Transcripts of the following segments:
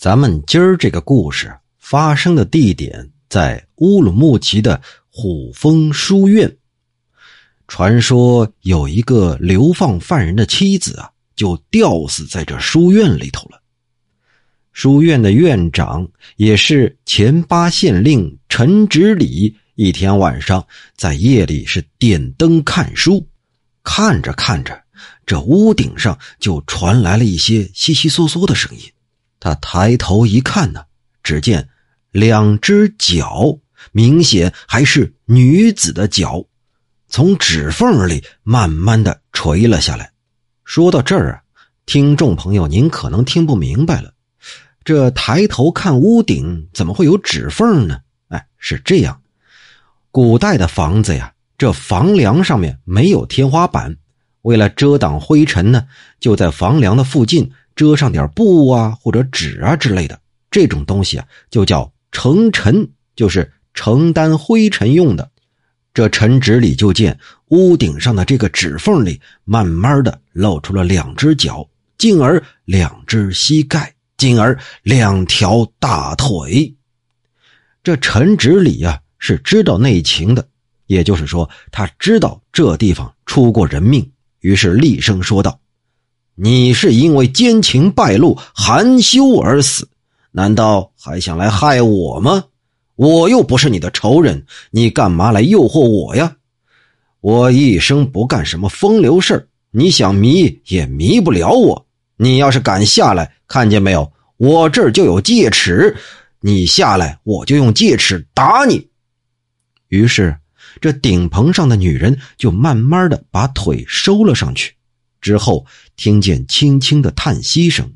咱们今儿这个故事发生的地点在乌鲁木齐的虎峰书院。传说有一个流放犯人的妻子啊，就吊死在这书院里头了。书院的院长也是前八县令陈直礼，一天晚上在夜里是点灯看书，看着看着，这屋顶上就传来了一些悉悉嗦嗦的声音。他抬头一看呢，只见两只脚，明显还是女子的脚，从指缝里慢慢的垂了下来。说到这儿啊，听众朋友，您可能听不明白了，这抬头看屋顶怎么会有指缝呢？哎，是这样，古代的房子呀，这房梁上面没有天花板，为了遮挡灰尘呢，就在房梁的附近。遮上点布啊，或者纸啊之类的，这种东西啊，就叫承尘，就是承担灰尘用的。这陈纸里就见屋顶上的这个指缝里，慢慢的露出了两只脚，进而两只膝盖，进而两条大腿。这陈直里呀是知道内情的，也就是说，他知道这地方出过人命，于是厉声说道。你是因为奸情败露、含羞而死，难道还想来害我吗？我又不是你的仇人，你干嘛来诱惑我呀？我一生不干什么风流事你想迷也迷不了我。你要是敢下来，看见没有？我这儿就有戒尺，你下来，我就用戒尺打你。于是，这顶棚上的女人就慢慢的把腿收了上去。之后听见轻轻的叹息声，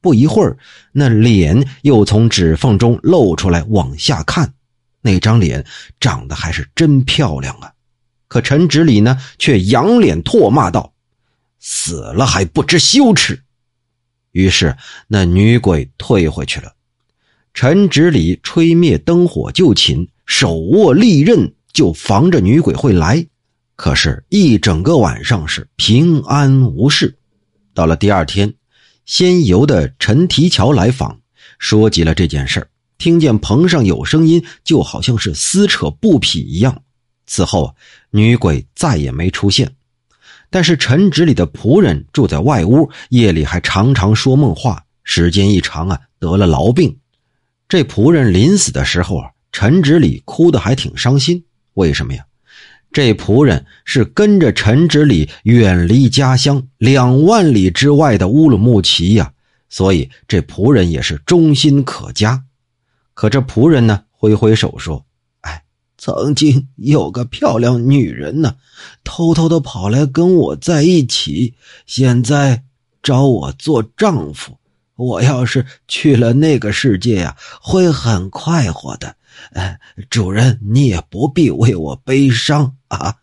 不一会儿，那脸又从指缝中露出来，往下看，那张脸长得还是真漂亮啊！可陈直礼呢，却仰脸唾骂道：“死了还不知羞耻！”于是那女鬼退回去了。陈直礼吹灭灯火就寝，手握利刃，就防着女鬼会来。可是，一整个晚上是平安无事。到了第二天，仙游的陈提桥来访，说起了这件事听见棚上有声音，就好像是撕扯布匹一样。此后，女鬼再也没出现。但是陈直里的仆人住在外屋，夜里还常常说梦话，时间一长啊，得了痨病。这仆人临死的时候啊，陈直里哭得还挺伤心。为什么呀？这仆人是跟着陈直礼远离家乡两万里之外的乌鲁木齐呀，所以这仆人也是忠心可嘉。可这仆人呢，挥挥手说：“哎，曾经有个漂亮女人呢，偷偷的跑来跟我在一起，现在找我做丈夫。我要是去了那个世界呀，会很快活的。”哎，主人，你也不必为我悲伤啊。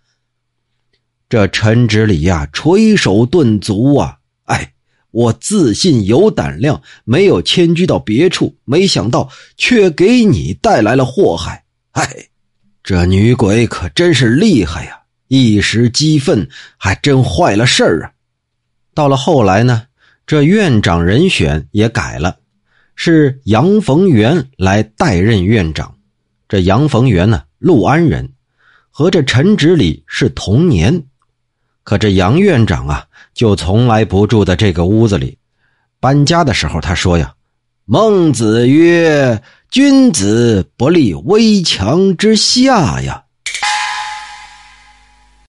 这陈直礼呀，垂手顿足啊。哎，我自信有胆量，没有迁居到别处，没想到却给你带来了祸害。哎，这女鬼可真是厉害呀！一时激愤，还真坏了事儿啊。到了后来呢，这院长人选也改了，是杨逢元来代任院长。这杨逢元呢，陆安人，和这陈直礼是同年，可这杨院长啊，就从来不住在这个屋子里。搬家的时候，他说呀：“孟子曰，君子不立危墙之下呀。”